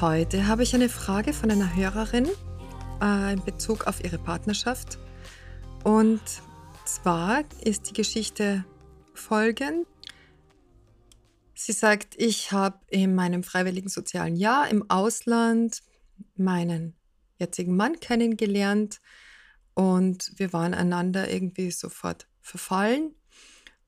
Heute habe ich eine Frage von einer Hörerin äh, in Bezug auf ihre Partnerschaft. Und zwar ist die Geschichte folgend. Sie sagt, ich habe in meinem freiwilligen sozialen Jahr im Ausland meinen jetzigen Mann kennengelernt und wir waren einander irgendwie sofort verfallen,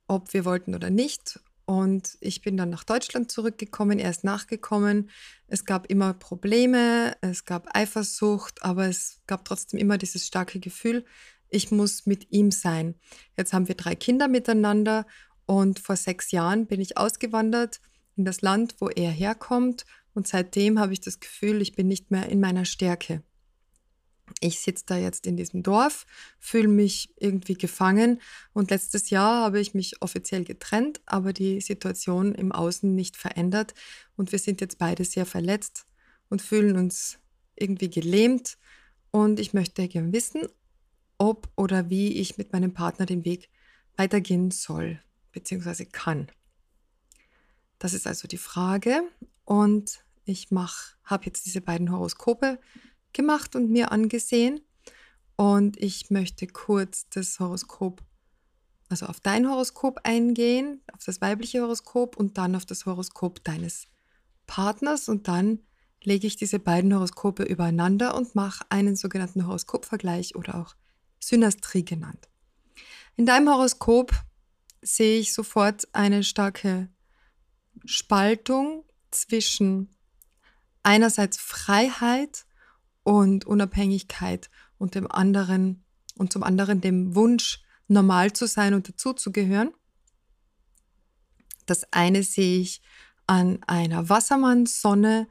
ob wir wollten oder nicht. Und ich bin dann nach Deutschland zurückgekommen, er ist nachgekommen. Es gab immer Probleme, es gab Eifersucht, aber es gab trotzdem immer dieses starke Gefühl, ich muss mit ihm sein. Jetzt haben wir drei Kinder miteinander und vor sechs Jahren bin ich ausgewandert in das Land, wo er herkommt. Und seitdem habe ich das Gefühl, ich bin nicht mehr in meiner Stärke ich sitze da jetzt in diesem Dorf, fühle mich irgendwie gefangen und letztes Jahr habe ich mich offiziell getrennt, aber die Situation im Außen nicht verändert und wir sind jetzt beide sehr verletzt und fühlen uns irgendwie gelähmt und ich möchte gerne wissen, ob oder wie ich mit meinem Partner den Weg weitergehen soll bzw. kann. Das ist also die Frage und ich habe jetzt diese beiden Horoskope gemacht und mir angesehen. Und ich möchte kurz das Horoskop, also auf dein Horoskop eingehen, auf das weibliche Horoskop und dann auf das Horoskop deines Partners. Und dann lege ich diese beiden Horoskope übereinander und mache einen sogenannten Horoskopvergleich oder auch Synastrie genannt. In deinem Horoskop sehe ich sofort eine starke Spaltung zwischen einerseits Freiheit und Unabhängigkeit und dem anderen und zum anderen dem Wunsch, normal zu sein und dazuzugehören. Das eine sehe ich an einer Wassermannsonne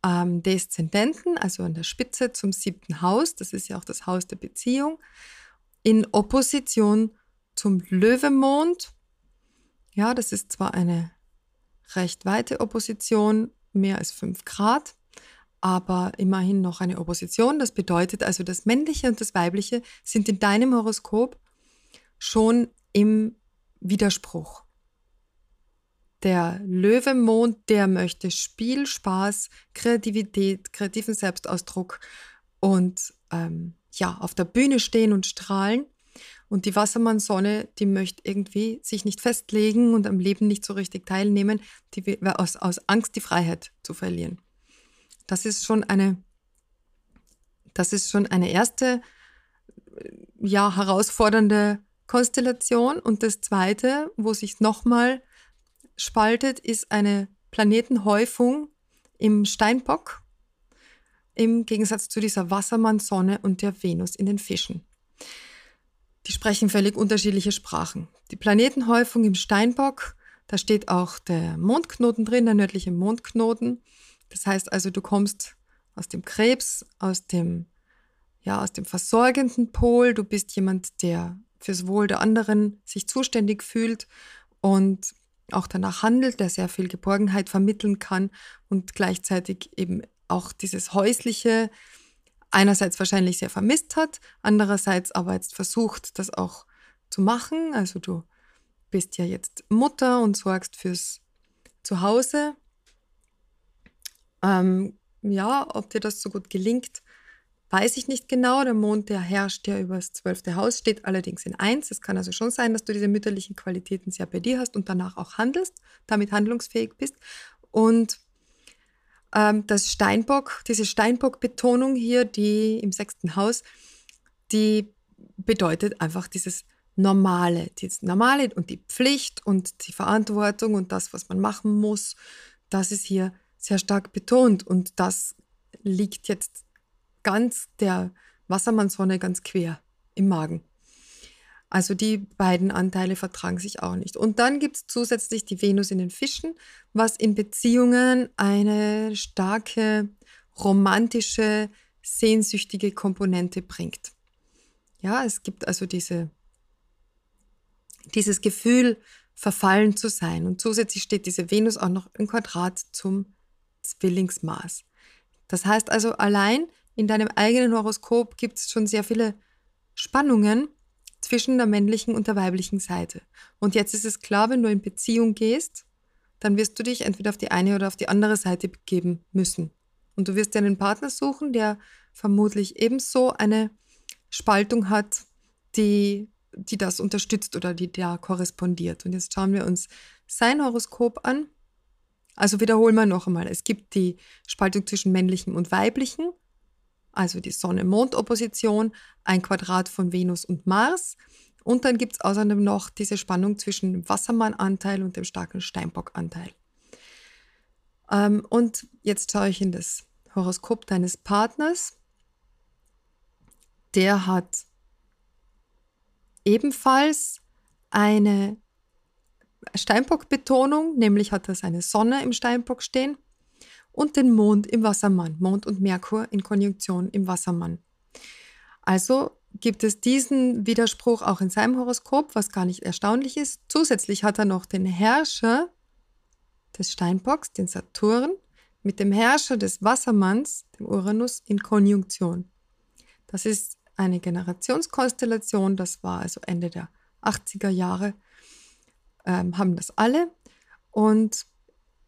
am Deszendenten, also an der Spitze zum siebten Haus. Das ist ja auch das Haus der Beziehung. In Opposition zum Löwemond. Ja, das ist zwar eine recht weite Opposition, mehr als fünf Grad, aber immerhin noch eine Opposition. Das bedeutet also, das Männliche und das Weibliche sind in deinem Horoskop schon im Widerspruch. Der Löwemond, der möchte Spiel, Spaß, Kreativität, kreativen Selbstausdruck und ähm, ja, auf der Bühne stehen und strahlen. Und die Wassermann-Sonne, die möchte irgendwie sich nicht festlegen und am Leben nicht so richtig teilnehmen, die, aus, aus Angst, die Freiheit zu verlieren. Das ist schon eine, das ist schon eine erste, ja, herausfordernde Konstellation. Und das zweite, wo sich nochmal spaltet, ist eine Planetenhäufung im Steinbock im Gegensatz zu dieser Wassermann-Sonne und der Venus in den Fischen. Die sprechen völlig unterschiedliche Sprachen. Die Planetenhäufung im Steinbock, da steht auch der Mondknoten drin, der nördliche Mondknoten. Das heißt also, du kommst aus dem Krebs, aus dem, ja, aus dem versorgenden Pol. Du bist jemand, der fürs Wohl der anderen sich zuständig fühlt und auch danach handelt, der sehr viel Geborgenheit vermitteln kann und gleichzeitig eben auch dieses häusliche einerseits wahrscheinlich sehr vermisst hat, andererseits aber jetzt versucht, das auch zu machen. Also du bist ja jetzt Mutter und sorgst fürs Zuhause ähm, ja, ob dir das so gut gelingt, weiß ich nicht genau. Der Mond, der herrscht ja über das zwölfte Haus, steht allerdings in eins. Es kann also schon sein, dass du diese mütterlichen Qualitäten sehr bei dir hast und danach auch handelst, damit handlungsfähig bist. Und ähm, das Steinbock, diese Steinbock-Betonung hier, die im sechsten Haus, die bedeutet einfach dieses Normale, das Normale und die Pflicht und die Verantwortung und das, was man machen muss, das ist hier sehr stark betont und das liegt jetzt ganz der Wassermannsonne ganz quer im Magen. Also die beiden Anteile vertragen sich auch nicht. Und dann gibt es zusätzlich die Venus in den Fischen, was in Beziehungen eine starke romantische, sehnsüchtige Komponente bringt. Ja, es gibt also diese, dieses Gefühl, verfallen zu sein. Und zusätzlich steht diese Venus auch noch im Quadrat zum Zwillingsmaß. Das heißt also, allein in deinem eigenen Horoskop gibt es schon sehr viele Spannungen zwischen der männlichen und der weiblichen Seite. Und jetzt ist es klar, wenn du in Beziehung gehst, dann wirst du dich entweder auf die eine oder auf die andere Seite begeben müssen. Und du wirst dir einen Partner suchen, der vermutlich ebenso eine Spaltung hat, die, die das unterstützt oder die da korrespondiert. Und jetzt schauen wir uns sein Horoskop an. Also wiederholen wir noch einmal. Es gibt die Spaltung zwischen männlichem und weiblichem, also die Sonne-Mond-Opposition, ein Quadrat von Venus und Mars. Und dann gibt es außerdem noch diese Spannung zwischen dem Wassermann-Anteil und dem starken Steinbock-Anteil. Ähm, und jetzt schaue ich in das Horoskop deines Partners, der hat ebenfalls eine Steinbock-Betonung, nämlich hat er seine Sonne im Steinbock stehen und den Mond im Wassermann, Mond und Merkur in Konjunktion im Wassermann. Also gibt es diesen Widerspruch auch in seinem Horoskop, was gar nicht erstaunlich ist. Zusätzlich hat er noch den Herrscher des Steinbocks, den Saturn, mit dem Herrscher des Wassermanns, dem Uranus, in Konjunktion. Das ist eine Generationskonstellation, das war also Ende der 80er Jahre, ähm, haben das alle. Und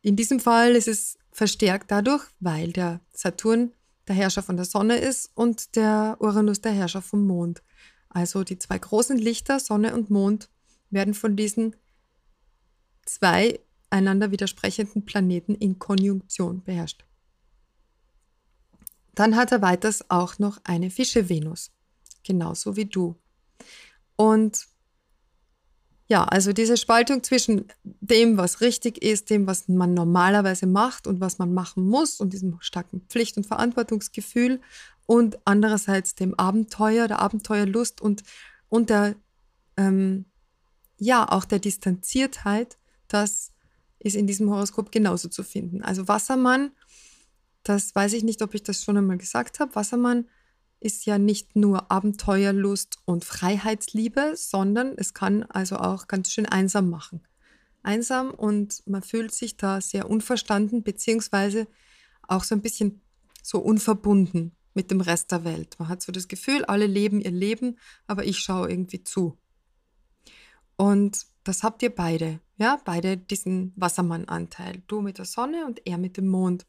in diesem Fall ist es verstärkt dadurch, weil der Saturn der Herrscher von der Sonne ist und der Uranus der Herrscher vom Mond. Also die zwei großen Lichter, Sonne und Mond, werden von diesen zwei einander widersprechenden Planeten in Konjunktion beherrscht. Dann hat er weiters auch noch eine Fische-Venus, genauso wie du. Und ja, also diese Spaltung zwischen dem, was richtig ist, dem, was man normalerweise macht und was man machen muss und diesem starken Pflicht- und Verantwortungsgefühl und andererseits dem Abenteuer, der Abenteuerlust und, und der, ähm, ja, auch der Distanziertheit, das ist in diesem Horoskop genauso zu finden. Also Wassermann, das weiß ich nicht, ob ich das schon einmal gesagt habe. Wassermann ist ja nicht nur Abenteuerlust und Freiheitsliebe, sondern es kann also auch ganz schön einsam machen. Einsam und man fühlt sich da sehr unverstanden, beziehungsweise auch so ein bisschen so unverbunden mit dem Rest der Welt. Man hat so das Gefühl, alle leben ihr Leben, aber ich schaue irgendwie zu. Und das habt ihr beide, ja, beide diesen Wassermann-Anteil. Du mit der Sonne und er mit dem Mond.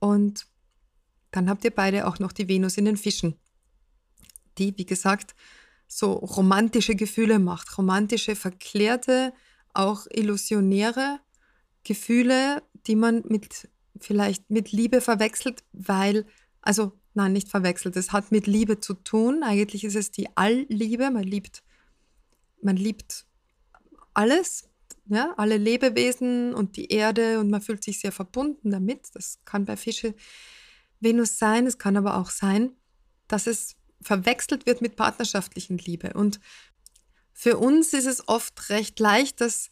Und dann habt ihr beide auch noch die Venus in den Fischen, die, wie gesagt, so romantische Gefühle macht. Romantische, verklärte, auch illusionäre Gefühle, die man mit vielleicht mit Liebe verwechselt, weil, also nein, nicht verwechselt, es hat mit Liebe zu tun. Eigentlich ist es die Allliebe, man liebt, man liebt alles, ja, alle Lebewesen und die Erde und man fühlt sich sehr verbunden damit. Das kann bei Fische Venus sein, es kann aber auch sein, dass es verwechselt wird mit partnerschaftlichen Liebe. Und für uns ist es oft recht leicht, das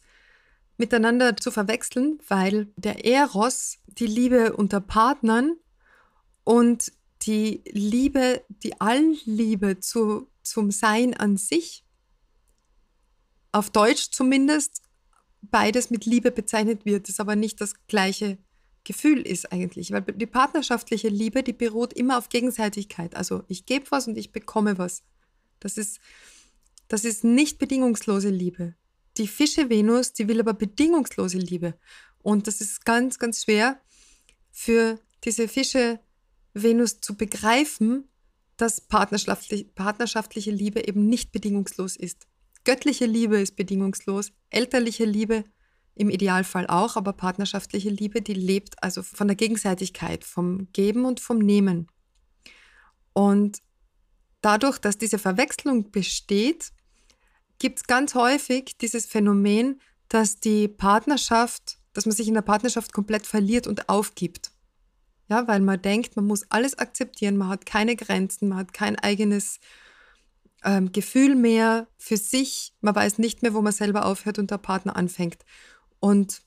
miteinander zu verwechseln, weil der Eros, die Liebe unter Partnern und die Liebe, die Allliebe zu, zum Sein an sich auf Deutsch zumindest beides mit Liebe bezeichnet wird, ist aber nicht das gleiche Gefühl ist eigentlich, weil die partnerschaftliche Liebe, die beruht immer auf Gegenseitigkeit. Also ich gebe was und ich bekomme was. Das ist, das ist nicht bedingungslose Liebe. Die Fische Venus, die will aber bedingungslose Liebe. Und das ist ganz, ganz schwer für diese Fische Venus zu begreifen, dass partnerschaftliche, partnerschaftliche Liebe eben nicht bedingungslos ist. Göttliche Liebe ist bedingungslos, elterliche Liebe im Idealfall auch, aber partnerschaftliche Liebe, die lebt also von der Gegenseitigkeit, vom Geben und vom Nehmen. Und dadurch, dass diese Verwechslung besteht, gibt es ganz häufig dieses Phänomen, dass die Partnerschaft, dass man sich in der Partnerschaft komplett verliert und aufgibt. Ja, weil man denkt, man muss alles akzeptieren, man hat keine Grenzen, man hat kein eigenes ähm, Gefühl mehr für sich. Man weiß nicht mehr, wo man selber aufhört und der Partner anfängt. Und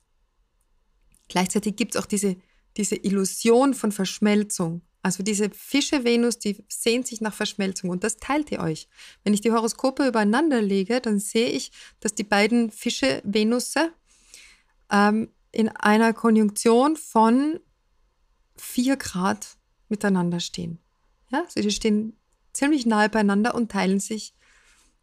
gleichzeitig gibt es auch diese, diese Illusion von Verschmelzung. Also diese Fische Venus, die sehnt sich nach Verschmelzung und das teilt ihr euch. Wenn ich die Horoskope übereinander lege, dann sehe ich, dass die beiden Fische Venusse ähm, in einer Konjunktion von vier Grad miteinander stehen. Ja, sie stehen ziemlich nahe beieinander und teilen sich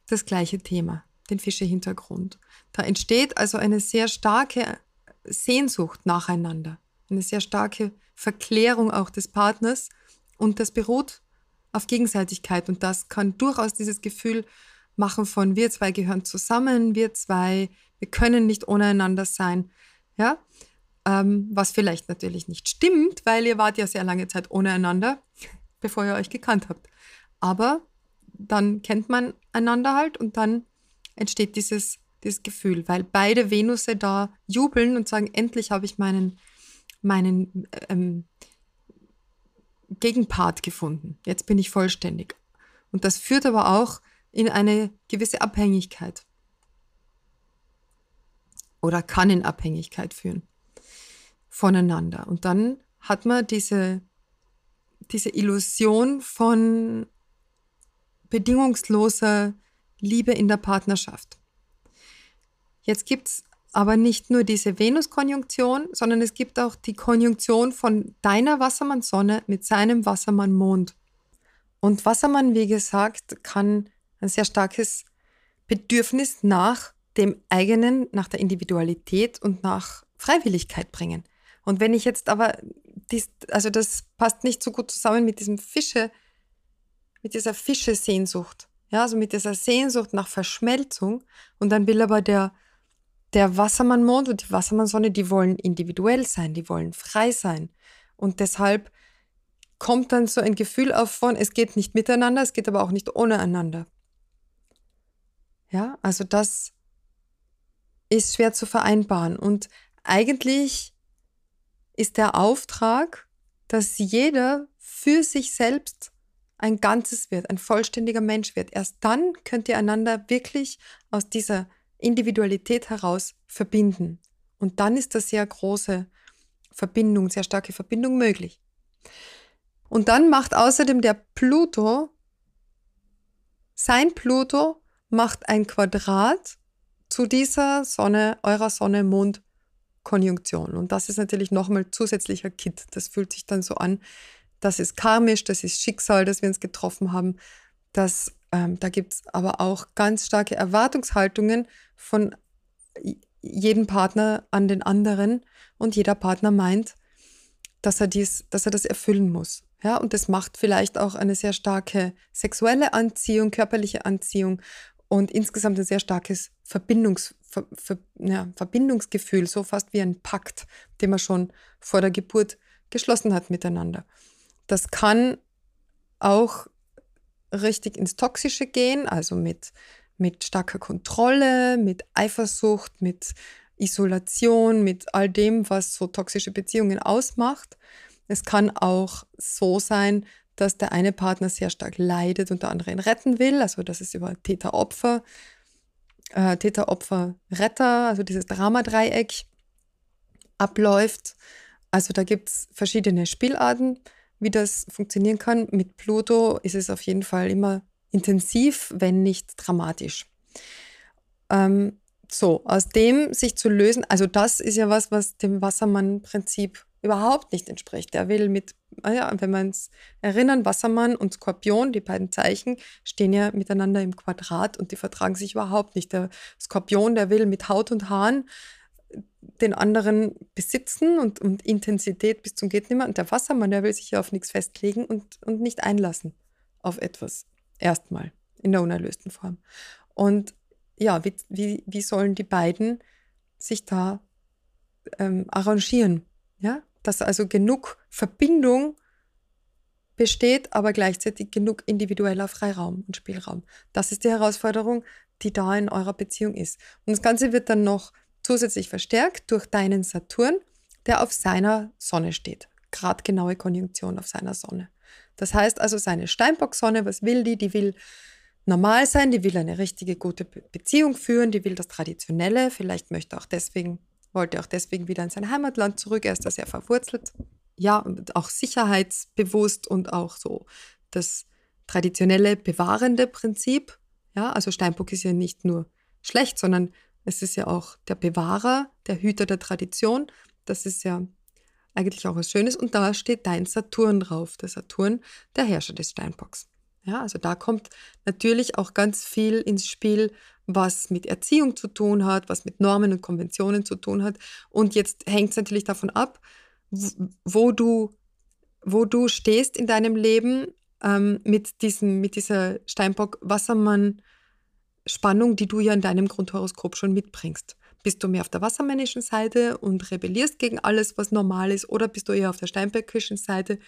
das gleiche Thema, den Fische-Hintergrund. Da entsteht also eine sehr starke Sehnsucht nacheinander, eine sehr starke Verklärung auch des Partners und das beruht auf Gegenseitigkeit und das kann durchaus dieses Gefühl machen von wir zwei gehören zusammen, wir zwei, wir können nicht ohne einander sein, ja, ähm, was vielleicht natürlich nicht stimmt, weil ihr wart ja sehr lange Zeit ohne einander, bevor ihr euch gekannt habt. Aber dann kennt man einander halt und dann entsteht dieses, dieses Gefühl, weil beide Venusse da jubeln und sagen, endlich habe ich meinen, meinen ähm, Gegenpart gefunden. Jetzt bin ich vollständig. Und das führt aber auch in eine gewisse Abhängigkeit. Oder kann in Abhängigkeit führen voneinander. Und dann hat man diese, diese Illusion von bedingungsloser Liebe in der Partnerschaft. Jetzt gibt es aber nicht nur diese Venus-Konjunktion, sondern es gibt auch die Konjunktion von deiner Wassermann-Sonne mit seinem Wassermann-Mond. Und Wassermann, wie gesagt, kann ein sehr starkes Bedürfnis nach dem eigenen, nach der Individualität und nach Freiwilligkeit bringen. Und wenn ich jetzt aber, dies, also das passt nicht so gut zusammen mit diesem Fische, mit dieser Fische-Sehnsucht. Ja, also mit dieser Sehnsucht nach Verschmelzung. Und dann will aber der, der Wassermann-Mond und die Wassermann-Sonne, die wollen individuell sein, die wollen frei sein. Und deshalb kommt dann so ein Gefühl auf von, es geht nicht miteinander, es geht aber auch nicht ohne einander. Ja, also das ist schwer zu vereinbaren. Und eigentlich ist der Auftrag, dass jeder für sich selbst ein Ganzes wird, ein vollständiger Mensch wird. Erst dann könnt ihr einander wirklich aus dieser Individualität heraus verbinden. Und dann ist das sehr große Verbindung, sehr starke Verbindung möglich. Und dann macht außerdem der Pluto, sein Pluto macht ein Quadrat zu dieser Sonne, eurer Sonne, Mond, Konjunktion. Und das ist natürlich nochmal zusätzlicher Kit. Das fühlt sich dann so an, das ist karmisch, das ist Schicksal, dass wir uns getroffen haben. Das, ähm, da gibt es aber auch ganz starke Erwartungshaltungen von jedem Partner an den anderen und jeder Partner meint, dass er, dies, dass er das erfüllen muss. Ja, und das macht vielleicht auch eine sehr starke sexuelle Anziehung, körperliche Anziehung und insgesamt ein sehr starkes Verbindungs, Ver, Ver, ja, Verbindungsgefühl, so fast wie ein Pakt, den man schon vor der Geburt geschlossen hat miteinander. Das kann auch richtig ins Toxische gehen, also mit, mit starker Kontrolle, mit Eifersucht, mit Isolation, mit all dem, was so toxische Beziehungen ausmacht. Es kann auch so sein, dass der eine Partner sehr stark leidet und der andere ihn retten will, also dass es über Täter-Opfer, äh, Täter-Opfer-Retter, also dieses Dramadreieck abläuft. Also da gibt es verschiedene Spielarten wie das funktionieren kann. Mit Pluto ist es auf jeden Fall immer intensiv, wenn nicht dramatisch. Ähm, so, aus dem sich zu lösen, also das ist ja was, was dem Wassermann-Prinzip überhaupt nicht entspricht. Der will mit, ah ja, wenn wir uns erinnern, Wassermann und Skorpion, die beiden Zeichen, stehen ja miteinander im Quadrat und die vertragen sich überhaupt nicht. Der Skorpion, der will mit Haut und Haaren den anderen besitzen und, und Intensität bis zum geht nimmer. Und der Wassermann, der will sich ja auf nichts festlegen und, und nicht einlassen auf etwas. Erstmal in der unerlösten Form. Und ja, wie, wie, wie sollen die beiden sich da ähm, arrangieren? Ja, dass also genug Verbindung besteht, aber gleichzeitig genug individueller Freiraum und Spielraum. Das ist die Herausforderung, die da in eurer Beziehung ist. Und das Ganze wird dann noch zusätzlich verstärkt durch deinen Saturn, der auf seiner Sonne steht. Gradgenaue Konjunktion auf seiner Sonne. Das heißt also, seine Steinbock-Sonne, was will die? Die will normal sein, die will eine richtige gute Beziehung führen, die will das Traditionelle, vielleicht möchte auch deswegen, wollte auch deswegen wieder in sein Heimatland zurück, er ist da sehr verwurzelt. Ja, auch sicherheitsbewusst und auch so das traditionelle bewahrende Prinzip. Ja, also Steinbock ist ja nicht nur schlecht, sondern es ist ja auch der Bewahrer, der Hüter der Tradition. Das ist ja eigentlich auch was Schönes. Und da steht dein Saturn drauf, der Saturn, der Herrscher des Steinbocks. Ja, also da kommt natürlich auch ganz viel ins Spiel, was mit Erziehung zu tun hat, was mit Normen und Konventionen zu tun hat. Und jetzt hängt es natürlich davon ab, wo du, wo du stehst in deinem Leben ähm, mit, diesem, mit dieser Steinbock-Wassermann-Spannung, die du ja in deinem Grundhoroskop schon mitbringst. Bist du mehr auf der wassermännischen Seite und rebellierst gegen alles, was normal ist, oder bist du eher auf der steinböckischen Seite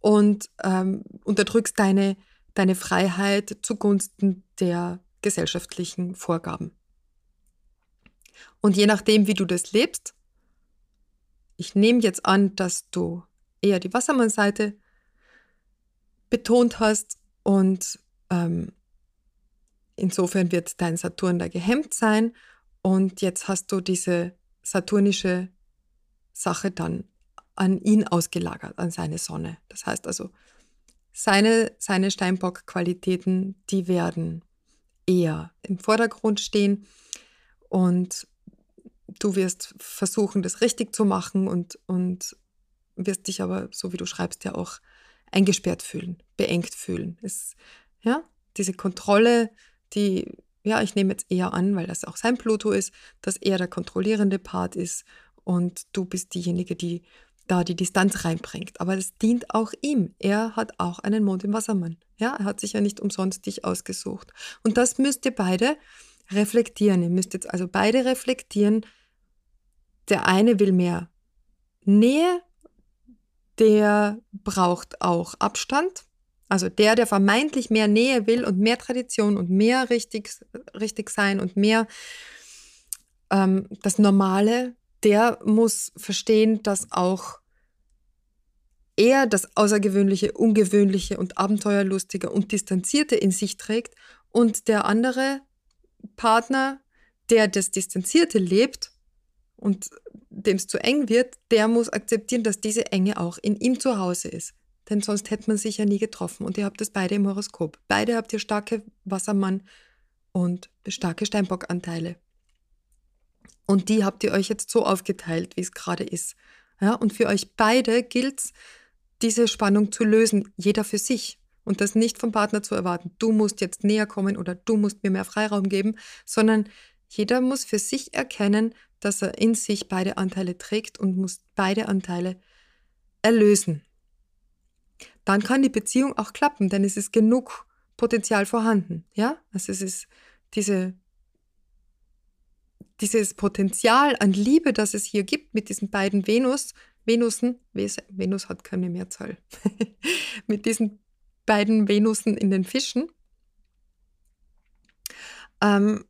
und ähm, unterdrückst deine, deine Freiheit zugunsten der gesellschaftlichen Vorgaben? Und je nachdem, wie du das lebst, ich nehme jetzt an, dass du eher die Wassermann-Seite betont hast und ähm, insofern wird dein Saturn da gehemmt sein und jetzt hast du diese saturnische Sache dann an ihn ausgelagert, an seine Sonne. Das heißt also, seine, seine Steinbock-Qualitäten, die werden eher im Vordergrund stehen und du wirst versuchen, das richtig zu machen und, und wirst dich aber, so wie du schreibst, ja auch eingesperrt fühlen, beengt fühlen. Es, ja, diese Kontrolle, die, ja, ich nehme jetzt eher an, weil das auch sein Pluto ist, dass er der kontrollierende Part ist und du bist diejenige, die da die Distanz reinbringt. Aber das dient auch ihm. Er hat auch einen Mond im Wassermann. Ja, er hat sich ja nicht umsonst dich ausgesucht. Und das müsst ihr beide reflektieren. Ihr müsst jetzt also beide reflektieren. Der eine will mehr Nähe der braucht auch Abstand. Also der, der vermeintlich mehr Nähe will und mehr Tradition und mehr richtig, richtig sein und mehr ähm, das Normale, der muss verstehen, dass auch er das Außergewöhnliche, Ungewöhnliche und Abenteuerlustige und Distanzierte in sich trägt und der andere Partner, der das Distanzierte lebt und dem es zu eng wird, der muss akzeptieren, dass diese Enge auch in ihm zu Hause ist. Denn sonst hätte man sich ja nie getroffen. Und ihr habt das beide im Horoskop. Beide habt ihr starke Wassermann und starke Steinbock-Anteile. Und die habt ihr euch jetzt so aufgeteilt, wie es gerade ist. Ja, und für euch beide gilt es, diese Spannung zu lösen, jeder für sich. Und das nicht vom Partner zu erwarten, du musst jetzt näher kommen oder du musst mir mehr Freiraum geben, sondern jeder muss für sich erkennen, dass er in sich beide Anteile trägt und muss beide Anteile erlösen. Dann kann die Beziehung auch klappen, denn es ist genug Potenzial vorhanden. Ja, also es ist diese, dieses Potenzial an Liebe, das es hier gibt mit diesen beiden Venus, Venusen, Venus hat keine Mehrzahl, mit diesen beiden Venusen in den Fischen. Ähm,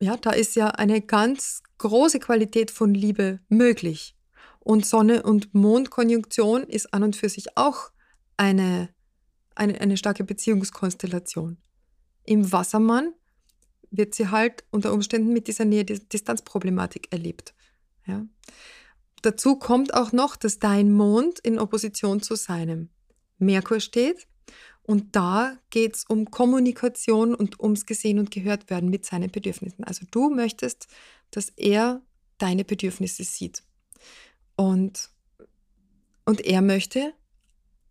ja, da ist ja eine ganz große Qualität von Liebe möglich. Und Sonne- und Mondkonjunktion ist an und für sich auch eine, eine, eine starke Beziehungskonstellation. Im Wassermann wird sie halt unter Umständen mit dieser Nähe-Distanzproblematik erlebt. Ja. Dazu kommt auch noch, dass dein Mond in Opposition zu seinem Merkur steht. Und da geht es um Kommunikation und ums Gesehen und Gehört werden mit seinen Bedürfnissen. Also du möchtest dass er deine Bedürfnisse sieht. Und, und er möchte,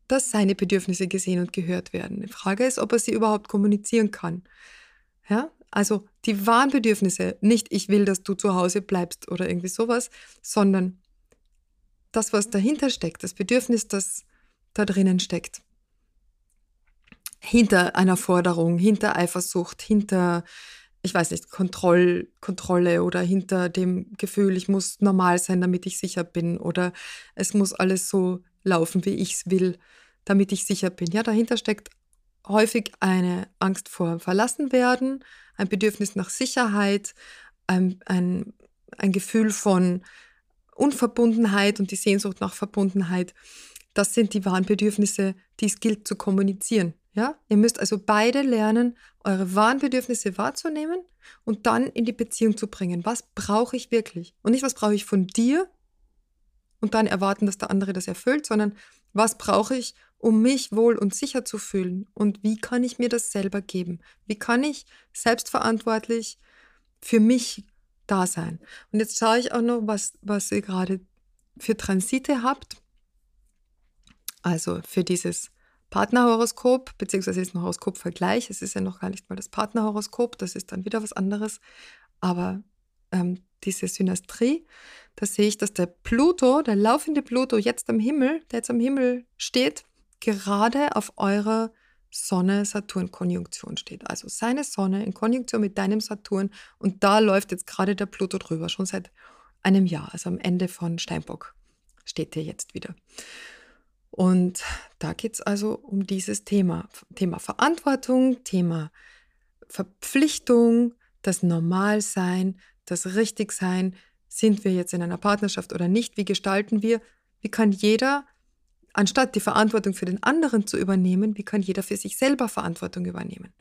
dass seine Bedürfnisse gesehen und gehört werden. Die Frage ist, ob er sie überhaupt kommunizieren kann. Ja? Also die wahren Bedürfnisse, nicht ich will, dass du zu Hause bleibst oder irgendwie sowas, sondern das, was dahinter steckt, das Bedürfnis, das da drinnen steckt. Hinter einer Forderung, hinter Eifersucht, hinter ich weiß nicht, Kontroll, Kontrolle oder hinter dem Gefühl, ich muss normal sein, damit ich sicher bin oder es muss alles so laufen, wie ich es will, damit ich sicher bin. Ja, dahinter steckt häufig eine Angst vor Verlassenwerden, ein Bedürfnis nach Sicherheit, ein, ein, ein Gefühl von Unverbundenheit und die Sehnsucht nach Verbundenheit. Das sind die wahren Bedürfnisse, die es gilt zu kommunizieren. Ja? Ihr müsst also beide lernen, eure wahren Bedürfnisse wahrzunehmen und dann in die Beziehung zu bringen. Was brauche ich wirklich? Und nicht, was brauche ich von dir und dann erwarten, dass der andere das erfüllt, sondern was brauche ich, um mich wohl und sicher zu fühlen? Und wie kann ich mir das selber geben? Wie kann ich selbstverantwortlich für mich da sein? Und jetzt schaue ich auch noch, was, was ihr gerade für Transite habt. Also für dieses Partnerhoroskop, beziehungsweise ist ein Horoskopvergleich. Es ist ja noch gar nicht mal das Partnerhoroskop, das ist dann wieder was anderes. Aber ähm, diese Synastrie, da sehe ich, dass der Pluto, der laufende Pluto jetzt am Himmel, der jetzt am Himmel steht, gerade auf eurer Sonne-Saturn-Konjunktion steht. Also seine Sonne in Konjunktion mit deinem Saturn und da läuft jetzt gerade der Pluto drüber, schon seit einem Jahr, also am Ende von Steinbock steht er jetzt wieder. Und da geht es also um dieses Thema. Thema Verantwortung, Thema Verpflichtung, das Normalsein, das Richtigsein. Sind wir jetzt in einer Partnerschaft oder nicht? Wie gestalten wir? Wie kann jeder, anstatt die Verantwortung für den anderen zu übernehmen, wie kann jeder für sich selber Verantwortung übernehmen?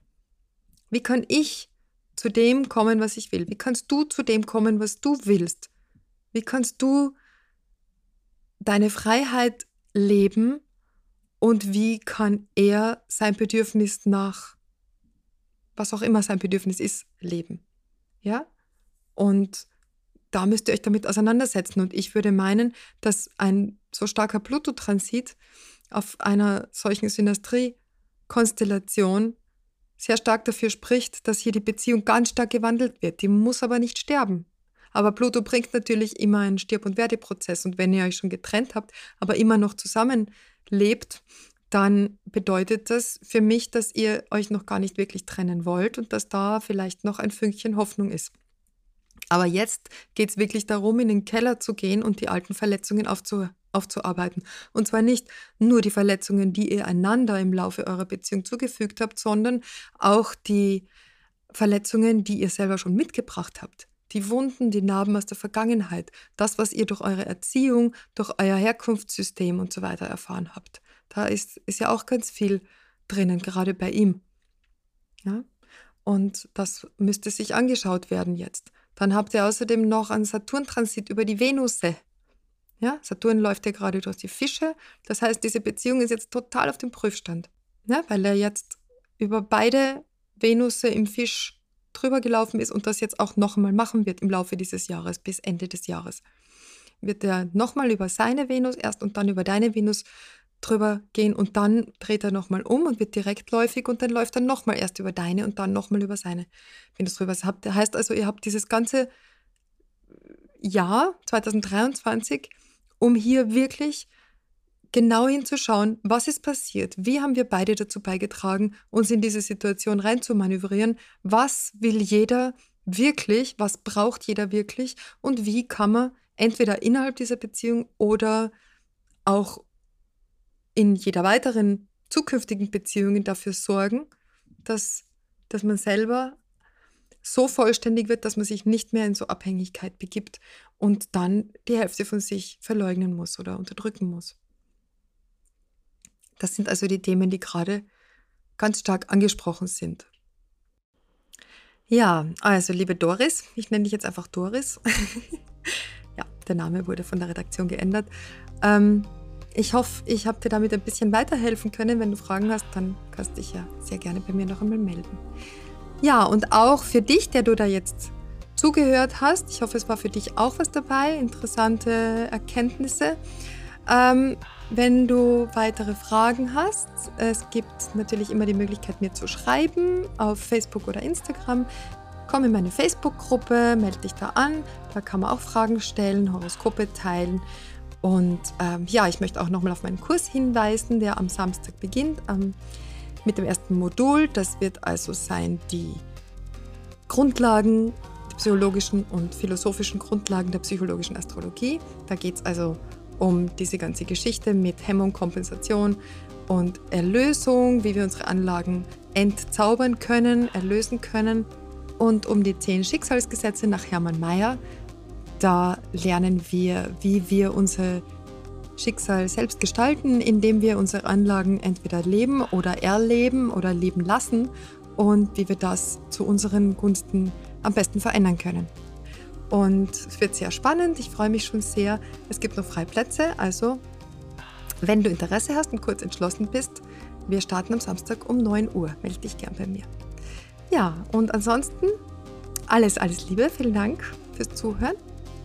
Wie kann ich zu dem kommen, was ich will? Wie kannst du zu dem kommen, was du willst? Wie kannst du deine Freiheit leben und wie kann er sein Bedürfnis nach, was auch immer sein Bedürfnis ist, leben? Ja? Und da müsst ihr euch damit auseinandersetzen. Und ich würde meinen, dass ein so starker Pluto-Transit auf einer solchen Synastrie-Konstellation sehr stark dafür spricht, dass hier die Beziehung ganz stark gewandelt wird. Die muss aber nicht sterben. Aber Pluto bringt natürlich immer einen Stirb- und Werdeprozess. Und wenn ihr euch schon getrennt habt, aber immer noch zusammenlebt, dann bedeutet das für mich, dass ihr euch noch gar nicht wirklich trennen wollt und dass da vielleicht noch ein Fünkchen Hoffnung ist. Aber jetzt geht es wirklich darum, in den Keller zu gehen und die alten Verletzungen aufzu aufzuarbeiten. Und zwar nicht nur die Verletzungen, die ihr einander im Laufe eurer Beziehung zugefügt habt, sondern auch die Verletzungen, die ihr selber schon mitgebracht habt die Wunden, die Narben aus der Vergangenheit, das, was ihr durch eure Erziehung, durch euer Herkunftssystem und so weiter erfahren habt. Da ist, ist ja auch ganz viel drinnen, gerade bei ihm. Ja? Und das müsste sich angeschaut werden jetzt. Dann habt ihr außerdem noch einen Saturn-Transit über die Venusse. Ja, Saturn läuft ja gerade durch die Fische. Das heißt, diese Beziehung ist jetzt total auf dem Prüfstand. Ja, weil er jetzt über beide Venusse im Fisch drüber gelaufen ist und das jetzt auch nochmal machen wird im Laufe dieses Jahres, bis Ende des Jahres. Wird er nochmal über seine Venus erst und dann über deine Venus drüber gehen und dann dreht er nochmal um und wird direktläufig und dann läuft er nochmal erst über deine und dann nochmal über seine Venus drüber. Das heißt also, ihr habt dieses ganze Jahr 2023, um hier wirklich genau hinzuschauen, was ist passiert, wie haben wir beide dazu beigetragen, uns in diese Situation reinzumanövrieren, was will jeder wirklich, was braucht jeder wirklich und wie kann man entweder innerhalb dieser Beziehung oder auch in jeder weiteren zukünftigen Beziehung dafür sorgen, dass, dass man selber so vollständig wird, dass man sich nicht mehr in so Abhängigkeit begibt und dann die Hälfte von sich verleugnen muss oder unterdrücken muss. Das sind also die Themen, die gerade ganz stark angesprochen sind. Ja, also liebe Doris, ich nenne dich jetzt einfach Doris. ja, der Name wurde von der Redaktion geändert. Ähm, ich hoffe, ich habe dir damit ein bisschen weiterhelfen können. Wenn du Fragen hast, dann kannst du dich ja sehr gerne bei mir noch einmal melden. Ja, und auch für dich, der du da jetzt zugehört hast, ich hoffe, es war für dich auch was dabei, interessante Erkenntnisse. Ähm, wenn du weitere Fragen hast, es gibt natürlich immer die Möglichkeit, mir zu schreiben auf Facebook oder Instagram. Komm in meine Facebook-Gruppe, melde dich da an. Da kann man auch Fragen stellen, Horoskope teilen. Und ähm, ja, ich möchte auch nochmal auf meinen Kurs hinweisen, der am Samstag beginnt ähm, mit dem ersten Modul. Das wird also sein die Grundlagen, die psychologischen und philosophischen Grundlagen der psychologischen Astrologie. Da geht es also um diese ganze Geschichte mit Hemmung, Kompensation und Erlösung, wie wir unsere Anlagen entzaubern können, erlösen können und um die zehn Schicksalsgesetze nach Hermann Mayer. Da lernen wir, wie wir unsere Schicksal selbst gestalten, indem wir unsere Anlagen entweder leben oder erleben oder leben lassen und wie wir das zu unseren Gunsten am besten verändern können. Und es wird sehr spannend, ich freue mich schon sehr. Es gibt noch Freiplätze, also wenn du Interesse hast und kurz entschlossen bist, wir starten am Samstag um 9 Uhr. Melde dich gern bei mir. Ja, und ansonsten alles, alles Liebe. Vielen Dank fürs Zuhören